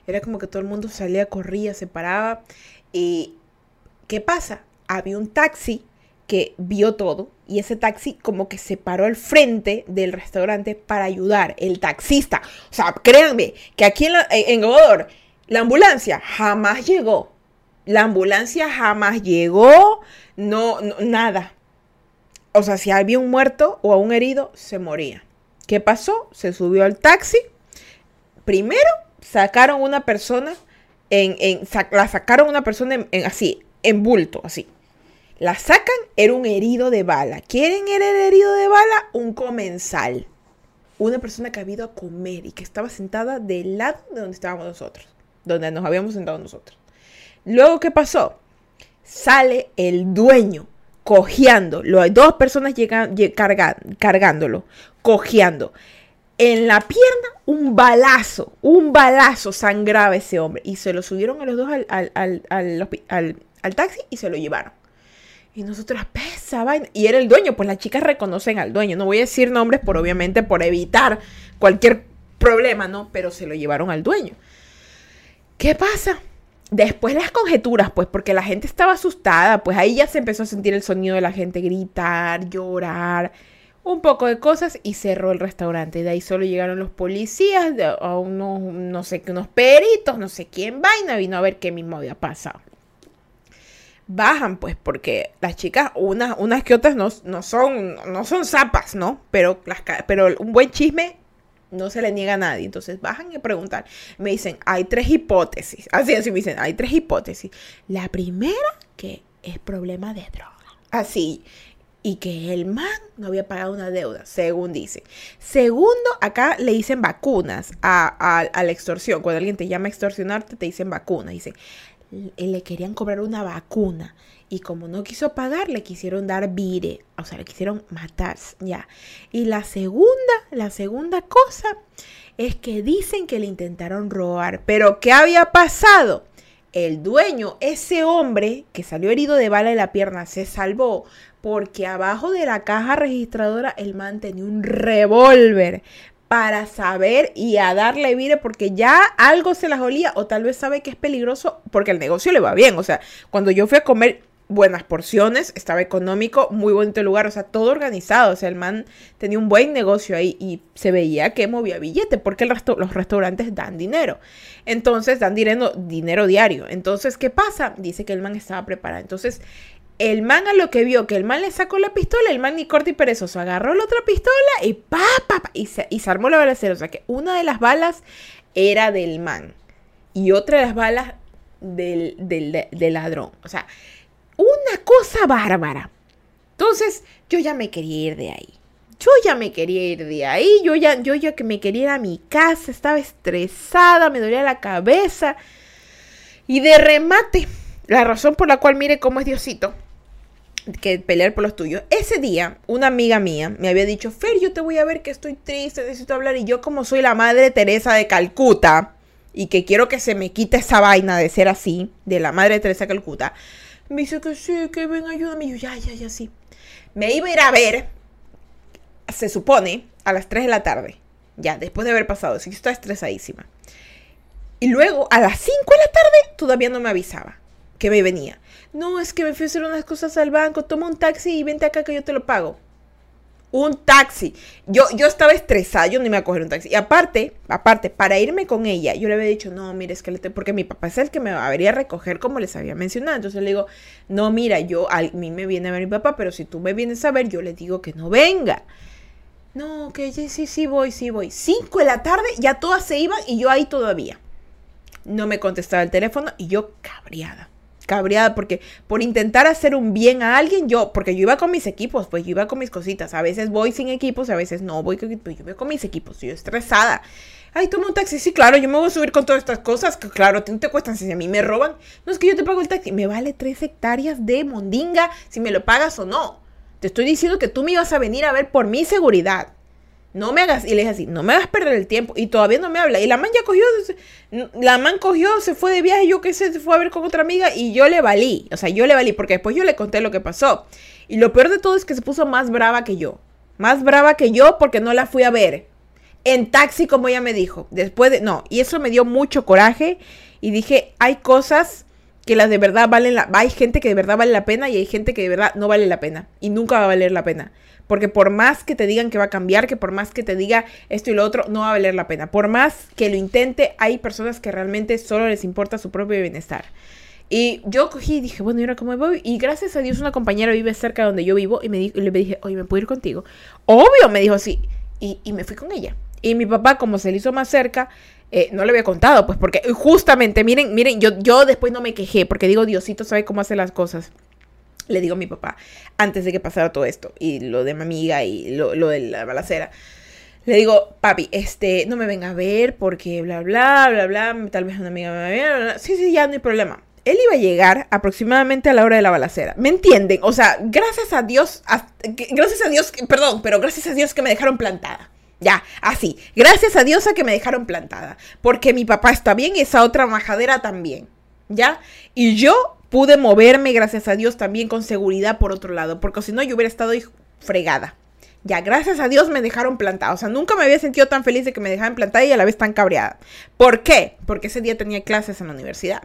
S1: Era como que todo el mundo salía, corría, se paraba. Y ¿qué pasa? Había un taxi que vio todo y ese taxi como que se paró al frente del restaurante para ayudar, el taxista. O sea, créanme que aquí en, en Ecuador la ambulancia jamás llegó. La ambulancia jamás llegó, no, no nada o sea, si había un muerto o un herido, se moría. ¿Qué pasó? Se subió al taxi. Primero sacaron una persona en, la sacaron una persona en, así, en bulto, así. La sacan, era un herido de bala. ¿Quieren era el herido de bala? Un comensal. Una persona que había ido a comer y que estaba sentada del lado de donde estábamos nosotros, donde nos habíamos sentado nosotros. Luego, ¿qué pasó? Sale el dueño cojeando. Hay dos personas llegan, cargándolo, cojeando. En la pierna, un balazo, un balazo sangraba ese hombre. Y se lo subieron a los dos al, al taxi y se lo llevaron. Y nosotros, pesa. Y era el dueño, pues las chicas reconocen al dueño. No voy a decir nombres por obviamente por evitar cualquier problema, ¿no? Pero se lo llevaron al dueño. ¿Qué pasa? Después las conjeturas, pues porque la gente estaba asustada, pues ahí ya se empezó a sentir el sonido de la gente gritar, llorar, un poco de cosas y cerró el restaurante. De ahí solo llegaron los policías, a unos, no sé, unos peritos, no sé quién vaina, vino a ver qué mismo había pasado bajan, pues, porque las chicas, unas, unas que otras no, no, son, no son zapas, ¿no? Pero, las, pero un buen chisme no se le niega a nadie. Entonces bajan y preguntan. Me dicen, hay tres hipótesis. Así, así me dicen, hay tres hipótesis. La primera, que es problema de droga. Así. Y que el man no había pagado una deuda, según dice. Segundo, acá le dicen vacunas a, a la extorsión. Cuando alguien te llama a extorsionarte, te dicen vacunas. Dice, le querían cobrar una vacuna y como no quiso pagar, le quisieron dar vire, o sea, le quisieron matar, ya. Y la segunda, la segunda cosa es que dicen que le intentaron robar, pero ¿qué había pasado? El dueño, ese hombre que salió herido de bala en la pierna, se salvó porque abajo de la caja registradora el man tenía un revólver para saber y a darle vida porque ya algo se las olía o tal vez sabe que es peligroso porque el negocio le va bien. O sea, cuando yo fui a comer buenas porciones, estaba económico, muy bonito lugar, o sea, todo organizado. O sea, el man tenía un buen negocio ahí y se veía que movía billete porque el resto, los restaurantes dan dinero. Entonces, dan dinero, dinero diario. Entonces, ¿qué pasa? Dice que el man estaba preparado. Entonces, el man a lo que vio que el man le sacó la pistola, el man ni corto y perezoso agarró la otra pistola y pa, y, se, y se armó la balacera. O sea que una de las balas era del man y otra de las balas del, del, ladrón. O sea, una cosa bárbara. Entonces, yo ya me quería ir de ahí. Yo ya me quería ir de ahí. Yo ya, yo ya que me quería ir a mi casa. Estaba estresada, me dolía la cabeza. Y de remate, la razón por la cual mire cómo es Diosito que pelear por los tuyos. Ese día, una amiga mía me había dicho, Fer, yo te voy a ver que estoy triste, necesito hablar. Y yo como soy la madre Teresa de Calcuta y que quiero que se me quite esa vaina de ser así, de la madre Teresa de Calcuta, me dice que sí, que ven, ayúdame. Y yo, ya, ya, ya, sí. Me iba a ir a ver, se supone, a las 3 de la tarde. Ya, después de haber pasado, así que estoy estresadísima. Y luego, a las 5 de la tarde, todavía no me avisaba que me venía. No, es que me fui a hacer unas cosas al banco, toma un taxi y vente acá que yo te lo pago. Un taxi. Yo, yo estaba estresada, yo no me iba a coger un taxi. Y aparte, aparte, para irme con ella, yo le había dicho, no, mire, es que le porque mi papá es el que me va a recoger, como les había mencionado. Entonces le digo, no, mira, yo, a mí me viene a ver mi papá, pero si tú me vienes a ver, yo le digo que no venga. No, que sí, sí, sí voy, sí voy. Cinco de la tarde, ya todas se iban y yo ahí todavía. No me contestaba el teléfono y yo cabreada cabreada porque por intentar hacer un bien a alguien, yo, porque yo iba con mis equipos, pues yo iba con mis cositas. A veces voy sin equipos, a veces no voy con pues yo voy con mis equipos, yo estresada. Ay, toma un taxi, sí, claro, yo me voy a subir con todas estas cosas, que claro, no te cuestan si a mí me roban. No es que yo te pago el taxi, me vale tres hectáreas de mondinga si me lo pagas o no. Te estoy diciendo que tú me ibas a venir a ver por mi seguridad. No me hagas, y le dije así, no me hagas perder el tiempo. Y todavía no me habla. Y la man ya cogió, la man cogió, se fue de viaje, yo qué sé, se fue a ver con otra amiga y yo le valí. O sea, yo le valí, porque después yo le conté lo que pasó. Y lo peor de todo es que se puso más brava que yo. Más brava que yo porque no la fui a ver. En taxi, como ella me dijo. Después de, no, y eso me dio mucho coraje. Y dije, hay cosas que las de verdad valen la, hay gente que de verdad vale la pena y hay gente que de verdad no vale la pena. Y nunca va a valer la pena. Porque por más que te digan que va a cambiar, que por más que te diga esto y lo otro, no va a valer la pena. Por más que lo intente, hay personas que realmente solo les importa su propio bienestar. Y yo cogí y dije, bueno, ¿y ahora cómo voy? Y gracias a Dios una compañera vive cerca de donde yo vivo y, me y le dije, oye, ¿me puedo ir contigo? Obvio, me dijo sí. Y, me fui con ella. Y mi papá, como se le hizo más cerca, eh, no le había contado, pues porque justamente, miren, miren, yo, yo después no me quejé, porque digo, Diosito sabe cómo hace las cosas le digo a mi papá, antes de que pasara todo esto, y lo de mi amiga y lo, de la balacera. Le digo, papi, este, no me venga a ver porque bla, bla, bla, bla, tal vez una amiga me vea. Sí, sí, ya no hay problema. Él iba a llegar aproximadamente a la hora de la balacera. ¿Me entienden? O sea, gracias a Dios, gracias a Dios, perdón, pero gracias a Dios que me dejaron plantada. Ya, así. Gracias a Dios a que me dejaron plantada. Porque mi papá está bien y esa otra majadera también. ¿Ya? Y yo pude moverme, gracias a Dios, también con seguridad por otro lado, porque si no yo hubiera estado fregada. Ya, gracias a Dios me dejaron plantada. O sea, nunca me había sentido tan feliz de que me dejaran plantada y a la vez tan cabreada. ¿Por qué? Porque ese día tenía clases en la universidad.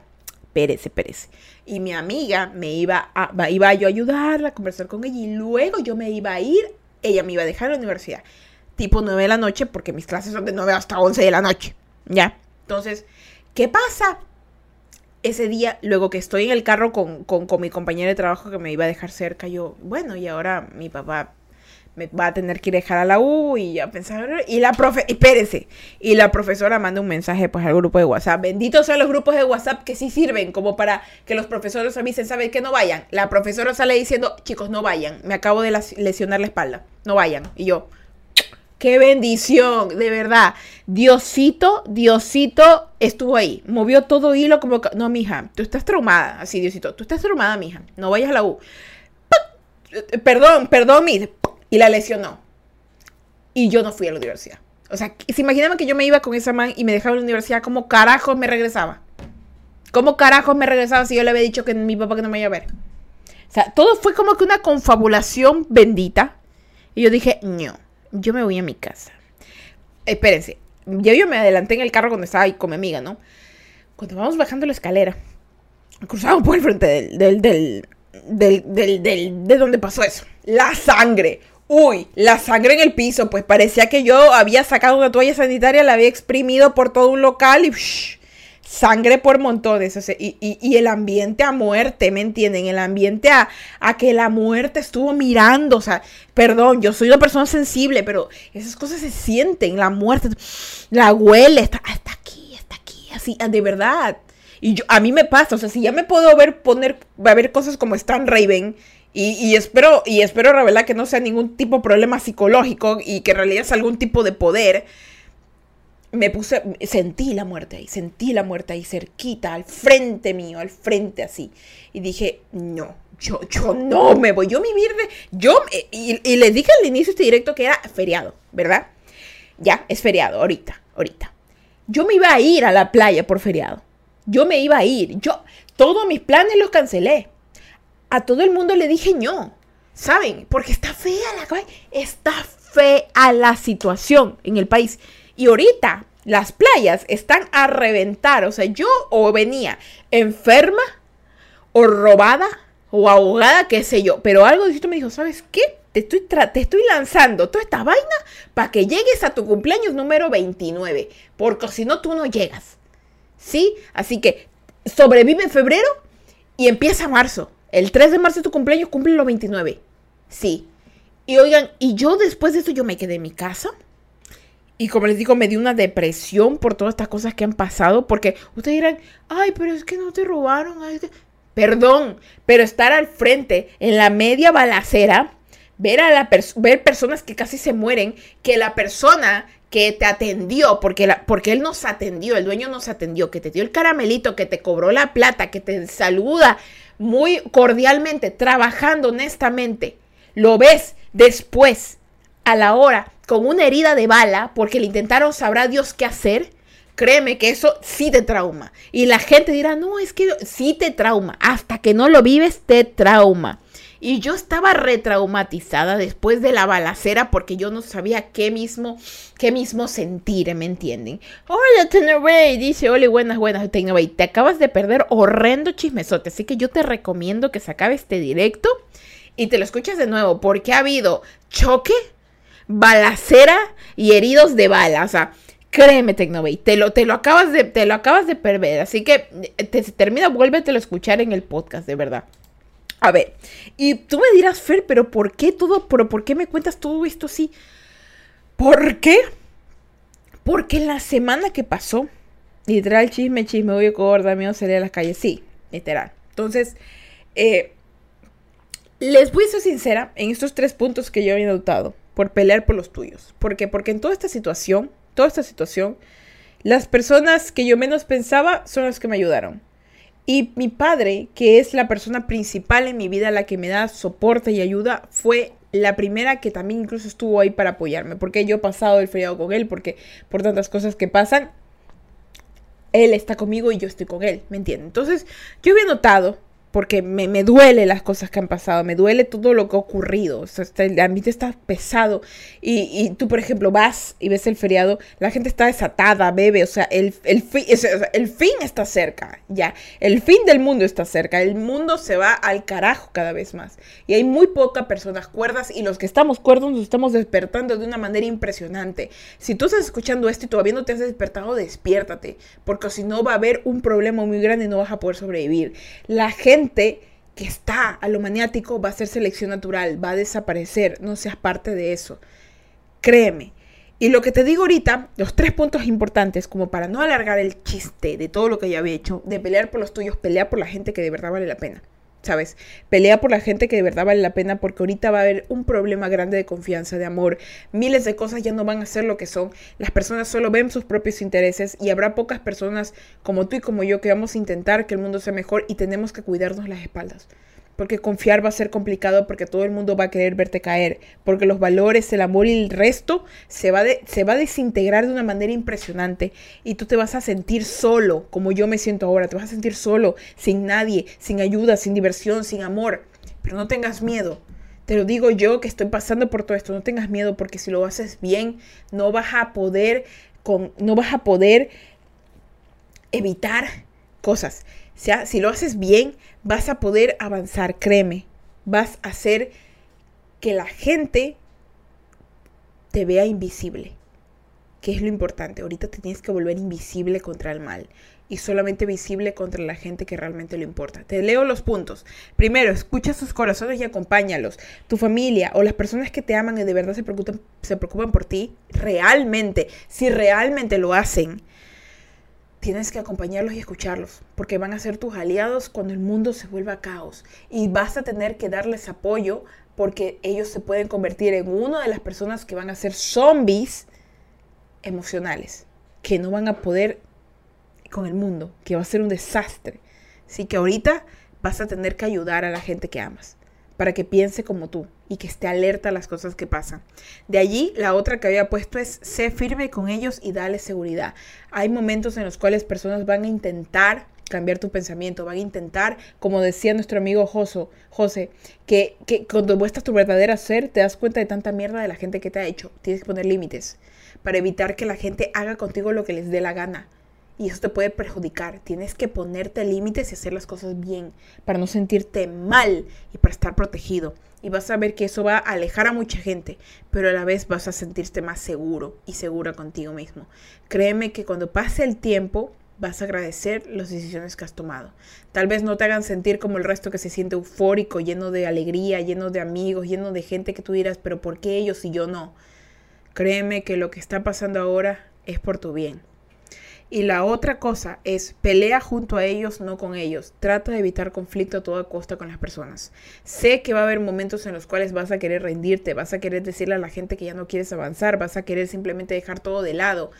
S1: Pérez, Pérez. Y mi amiga me iba a, iba yo a ayudarla, a conversar con ella y luego yo me iba a ir, ella me iba a dejar a la universidad. Tipo 9 de la noche, porque mis clases son de 9 hasta 11 de la noche. ¿Ya? Entonces, ¿qué pasa? Ese día, luego que estoy en el carro con, con, mi compañera de trabajo que me iba a dejar cerca, yo, bueno, y ahora mi papá me va a tener que ir a dejar a la U y ya pensar, y la profe, espérese, y la profesora manda un mensaje pues al grupo de WhatsApp, benditos sean los grupos de WhatsApp que sí sirven como para que los profesores avisen, saben que no vayan, la profesora sale diciendo, chicos, no vayan, me acabo de lesionar la espalda, no vayan, y yo, qué bendición, de verdad, Diosito, Diosito estuvo ahí, movió todo hilo como, no, mija, tú estás traumada, así, Diosito, tú estás traumada, mija, no vayas a la U. Perdón, perdón, mi y la lesionó. Y yo no fui a la universidad. O sea, se imaginaban que yo me iba con esa man y me dejaba en la universidad, ¿cómo carajos me regresaba? ¿Cómo carajos me regresaba si yo le había dicho que mi papá que no me iba a ver? O sea, todo fue como que una confabulación bendita. Y yo dije, no, yo me voy a mi casa. Espérense, ya yo me adelanté en el carro cuando estaba ahí con mi amiga, ¿no? Cuando vamos bajando la escalera, cruzamos por el frente del, del, del, del, del, de donde pasó eso. La sangre. Uy, la sangre en el piso, pues parecía que yo había sacado una toalla sanitaria, la había exprimido por todo un local y sangre por montones. y, el ambiente a muerte, ¿me entienden? El ambiente a, a, que la muerte estuvo mirando. O sea, perdón, yo soy una persona sensible, pero esas cosas se sienten. La muerte, la huele, está, está aquí, está aquí, así, de verdad. Y yo, a mí me pasa, o sea, si ya me puedo ver poner, va a ver cosas como Stan Raven y, espero, y espero revelar que no sea ningún tipo de problema psicológico y que en realidad es algún tipo de poder. Me puse, sentí la muerte ahí, sentí la muerte ahí cerquita, al frente mío, al frente así. Y dije, no, yo, yo no me voy, yo mi verde, yo, y, y les dije al inicio este directo que era feriado, ¿verdad? Ya, es feriado, ahorita, ahorita. Yo me iba a ir a la playa por feriado. Yo me iba a ir. Yo, todos mis planes los cancelé a todo el mundo le dije no. ¿Saben? Porque está fea la está fea la situación en el país. Y ahorita las playas están a reventar. O sea, yo o venía enferma o robada o ahogada, qué sé yo. Pero algo de esto me dijo, ¿sabes qué? Te estoy, te estoy lanzando toda esta vaina para que llegues a tu cumpleaños número 29. Porque si no, tú no llegas. ¿Sí? Así que sobrevive en febrero y empieza marzo. El 3 de marzo de tu cumpleaños cumple los 29. Sí. Y oigan, y yo después de esto yo me quedé en mi casa. Y como les digo, me dio una depresión por todas estas cosas que han pasado. Porque ustedes dirán, ay, pero es que no te robaron. Perdón, pero estar al frente en la media balacera, ver a la ver personas que casi se mueren, que la persona que te atendió, porque, la, porque él nos atendió, el dueño nos atendió, que te dio el caramelito, que te cobró la plata, que te saluda, muy cordialmente, trabajando honestamente, lo ves después, a la hora, con una herida de bala, porque le intentaron, sabrá Dios qué hacer, créeme que eso sí te trauma. Y la gente dirá, no, es que sí te trauma. Hasta que no lo vives, te trauma. Y yo estaba retraumatizada después de la balacera porque yo no sabía qué mismo, qué mismo sentir, ¿me entienden? Hola, Tenovey, dice, hola, buenas, buenas, Tenovey. Te acabas de perder horrendo chismesote, así que yo te recomiendo que se acabe este directo y te lo escuches de nuevo porque ha habido choque, balacera y heridos de bala, o sea... Créeme, Tecnovey, te lo, te lo acabas de, te lo acabas de perder. Así que te, termina, vuélvetelo a escuchar en el podcast, de verdad. A ver, y tú me dirás, Fer, pero ¿por qué todo, pero por qué me cuentas todo esto así? ¿Por qué? Porque la semana que pasó, literal, chisme, chisme, voy gorda, miedo salir a las calles, sí, literal. Entonces, eh, les voy a ser sincera en estos tres puntos que yo había notado, por pelear por los tuyos. ¿Por qué? Porque en toda esta situación, toda esta situación, las personas que yo menos pensaba son las que me ayudaron. Y mi padre, que es la persona principal en mi vida, la que me da soporte y ayuda, fue la primera que también incluso estuvo ahí para apoyarme, porque yo he pasado el feriado con él, porque por tantas cosas que pasan, él está conmigo y yo estoy con él, ¿me entienden? Entonces, yo había notado porque me, me, duele las cosas que han pasado, me duele todo lo que ha ocurrido, o sea, el ambiente está pesado y, y, tú, por ejemplo, vas y ves el feriado, la gente está desatada, bebe, o sea, el, el, sea, el fin está cerca, ya, el fin del mundo está cerca, el mundo se va al carajo cada vez más y hay muy pocas personas cuerdas y los que estamos cuerdos nos estamos despertando de una manera impresionante. Si tú estás escuchando esto y todavía no te has despertado, despiértate, porque si no va a haber un problema muy grande y no vas a poder sobrevivir. La gente que está a lo maniático va a ser selección natural, va a desaparecer, no seas parte de eso. Créeme. Y lo que te digo ahorita, los tres puntos importantes, como para no alargar el chiste de todo lo que ya había hecho, de pelear por los tuyos, pelear por la gente que de verdad vale la pena. ¿Sabes? Pelea por la gente que de verdad vale la pena porque ahorita va a haber un problema grande de confianza, de amor. Miles de cosas ya no van a ser lo que son. Las personas solo ven sus propios intereses y habrá pocas personas como tú y como yo que vamos a intentar que el mundo sea mejor y tenemos que cuidarnos las espaldas porque confiar va a ser complicado porque todo el mundo va a querer verte caer, porque los valores, el amor y el resto se va, se va a desintegrar de una manera impresionante y tú te vas a sentir solo, como yo me siento ahora, te vas a sentir solo, sin nadie, sin ayuda, sin diversión, sin amor, pero no tengas miedo. Te lo digo yo que estoy pasando por todo esto, no tengas miedo porque si lo haces bien no vas a poder con no vas a poder evitar cosas. Sea, si lo haces bien, vas a poder avanzar, créeme. Vas a hacer que la gente te vea invisible. Que es lo importante. Ahorita te tienes que volver invisible contra el mal y solamente visible contra la gente que realmente le importa. Te leo los puntos. Primero, escucha sus corazones y acompáñalos. Tu familia o las personas que te aman y de verdad se preocupan, se preocupan por ti, realmente, si realmente lo hacen, tienes que acompañarlos y escucharlos, porque van a ser tus aliados cuando el mundo se vuelva caos. Y vas a tener que darles apoyo porque ellos se pueden convertir en una de las personas que van a ser zombies emocionales, que no van a poder con el mundo, que va a ser un desastre. Así que ahorita vas a tener que ayudar a la gente que amas para que piense como tú y que esté alerta a las cosas que pasan. De allí, la otra que había puesto es, sé firme con ellos y dale seguridad. Hay momentos en los cuales personas van a intentar cambiar tu pensamiento, van a intentar, como decía nuestro amigo Joso, José, que, que cuando muestras tu verdadera ser, te das cuenta de tanta mierda de la gente que te ha hecho. Tienes que poner límites para evitar que la gente haga contigo lo que les dé la gana y eso te puede perjudicar. Tienes que ponerte límites y hacer las cosas bien para no sentirte mal y para estar protegido. Y vas a ver que eso va a alejar a mucha gente, pero a la vez vas a sentirte más seguro y segura contigo mismo. Créeme que cuando pase el tiempo vas a agradecer las decisiones que has tomado. Tal vez no te hagan sentir como el resto que se siente eufórico, lleno de alegría, lleno de amigos, lleno de gente que tú dirás, pero ¿por qué ellos y yo no? Créeme que lo que está pasando ahora es por tu bien. Y la otra cosa es pelea junto a ellos, no con ellos. Trata de evitar conflicto a toda costa con las personas. Sé que va a haber momentos en los cuales vas a querer rendirte, vas a querer decirle a la gente que ya no quieres avanzar, vas a querer simplemente dejar todo de lado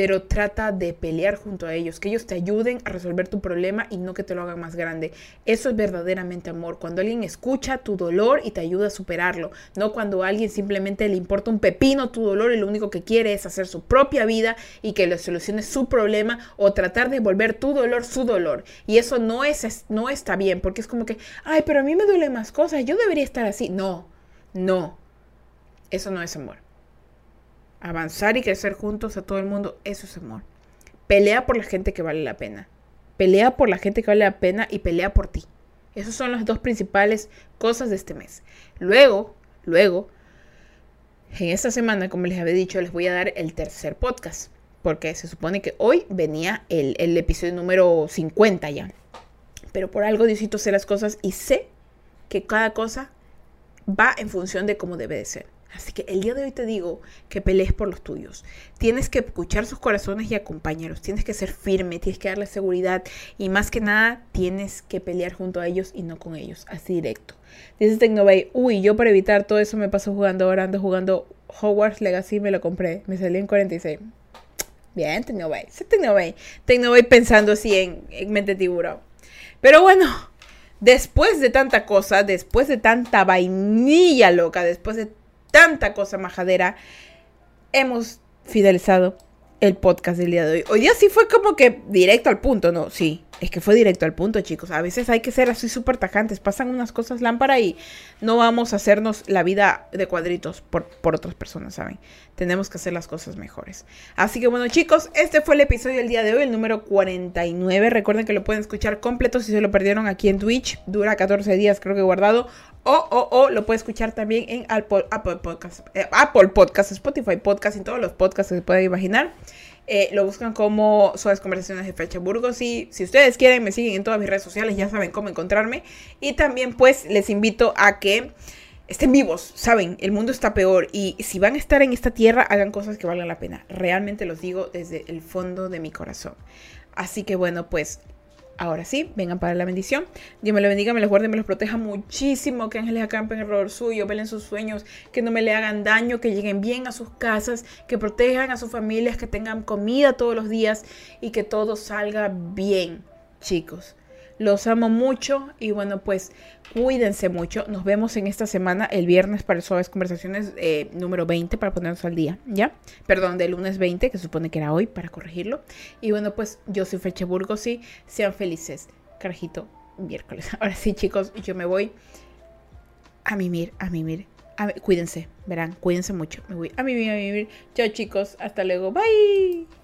S1: pero trata de pelear junto a ellos, que ellos te ayuden a resolver tu problema y no que te lo hagan más grande. Eso es verdaderamente amor, cuando alguien escucha tu dolor y te ayuda a superarlo, no cuando a alguien simplemente le importa un pepino tu dolor y lo único que quiere es hacer su propia vida y que le solucione su problema o tratar de volver tu dolor su dolor. Y eso no, es, no está bien, porque es como que, ay, pero a mí me duelen más cosas, yo debería estar así. No, no, eso no es amor avanzar y crecer juntos a todo el mundo, eso es amor. Pelea por la gente que vale la pena. Pelea por la gente que vale la pena y pelea por ti. Esas son las dos principales cosas de este mes. Luego, luego, en esta semana, como les había dicho, les voy a dar el tercer podcast. Porque se supone que hoy venía el, el episodio número 50 ya. Pero por algo Diosito hace las cosas y sé que cada cosa va en función de cómo debe de ser. Así que el día de hoy te digo que pelees por los tuyos. Tienes que escuchar sus corazones y acompañarlos. Tienes que ser firme, tienes que darles seguridad y más que nada tienes que pelear junto a ellos y no con ellos, así directo. Dice Tecnobay, uy, yo para evitar todo eso me paso jugando ahora, ando jugando Hogwarts Legacy, me lo compré, me salió en 46. Bien, Tecnobay, sí, Tecnobay. Tecnobay pensando así en, en mente tiburón. Pero bueno, después de tanta cosa, después de tanta vainilla loca, después de tanta cosa majadera, hemos fidelizado el podcast del día de hoy. Hoy día sí fue como que directo al punto, ¿no? Sí, Es que fue directo al punto, chicos. A veces hay que ser así súper tajantes. Pasan unas cosas lámpara y no vamos a hacernos la vida de cuadritos por, por otras personas, ¿saben? Tenemos que hacer las cosas mejores. Así que bueno, chicos, este fue el episodio del día de hoy, el número 49. Recuerden que lo pueden escuchar completo si se lo perdieron aquí en Twitch. Dura 14 días, creo que guardado. O, o, o lo pueden escuchar también en Apple, Apple Podcast, eh, Spotify Podcast, en todos los podcasts que se pueden imaginar. Eh, lo buscan como Suaves Conversaciones de Fecha Burgos. Y si ustedes quieren, me siguen en todas mis redes sociales, ya saben cómo encontrarme. Y también, pues, les invito a que estén vivos, saben, el mundo está peor. Y si van a estar en esta tierra, hagan cosas que valgan la pena. Realmente los digo desde el fondo de mi corazón. Así que bueno, pues Ahora sí, vengan para la bendición. Dios me lo bendiga, me los guarde, me los proteja muchísimo. Que ángeles acampen error suyo, velen sus sueños, que no me le hagan daño, que lleguen bien a sus casas, que protejan a sus familias, que tengan comida todos los días y que todo salga bien, chicos. Los amo mucho y bueno, pues cuídense mucho. Nos vemos en esta semana, el viernes, para Suaves Conversaciones eh, número 20, para ponernos al día, ¿ya? Perdón, del lunes 20, que supone que era hoy, para corregirlo. Y bueno, pues yo soy Feche Burgos y sean felices. Carajito, miércoles. Ahora sí, chicos, yo me voy a mimir, a mimir. A, cuídense, verán, cuídense mucho. Me voy a mimir, a mimir. Chao, chicos. Hasta luego. Bye.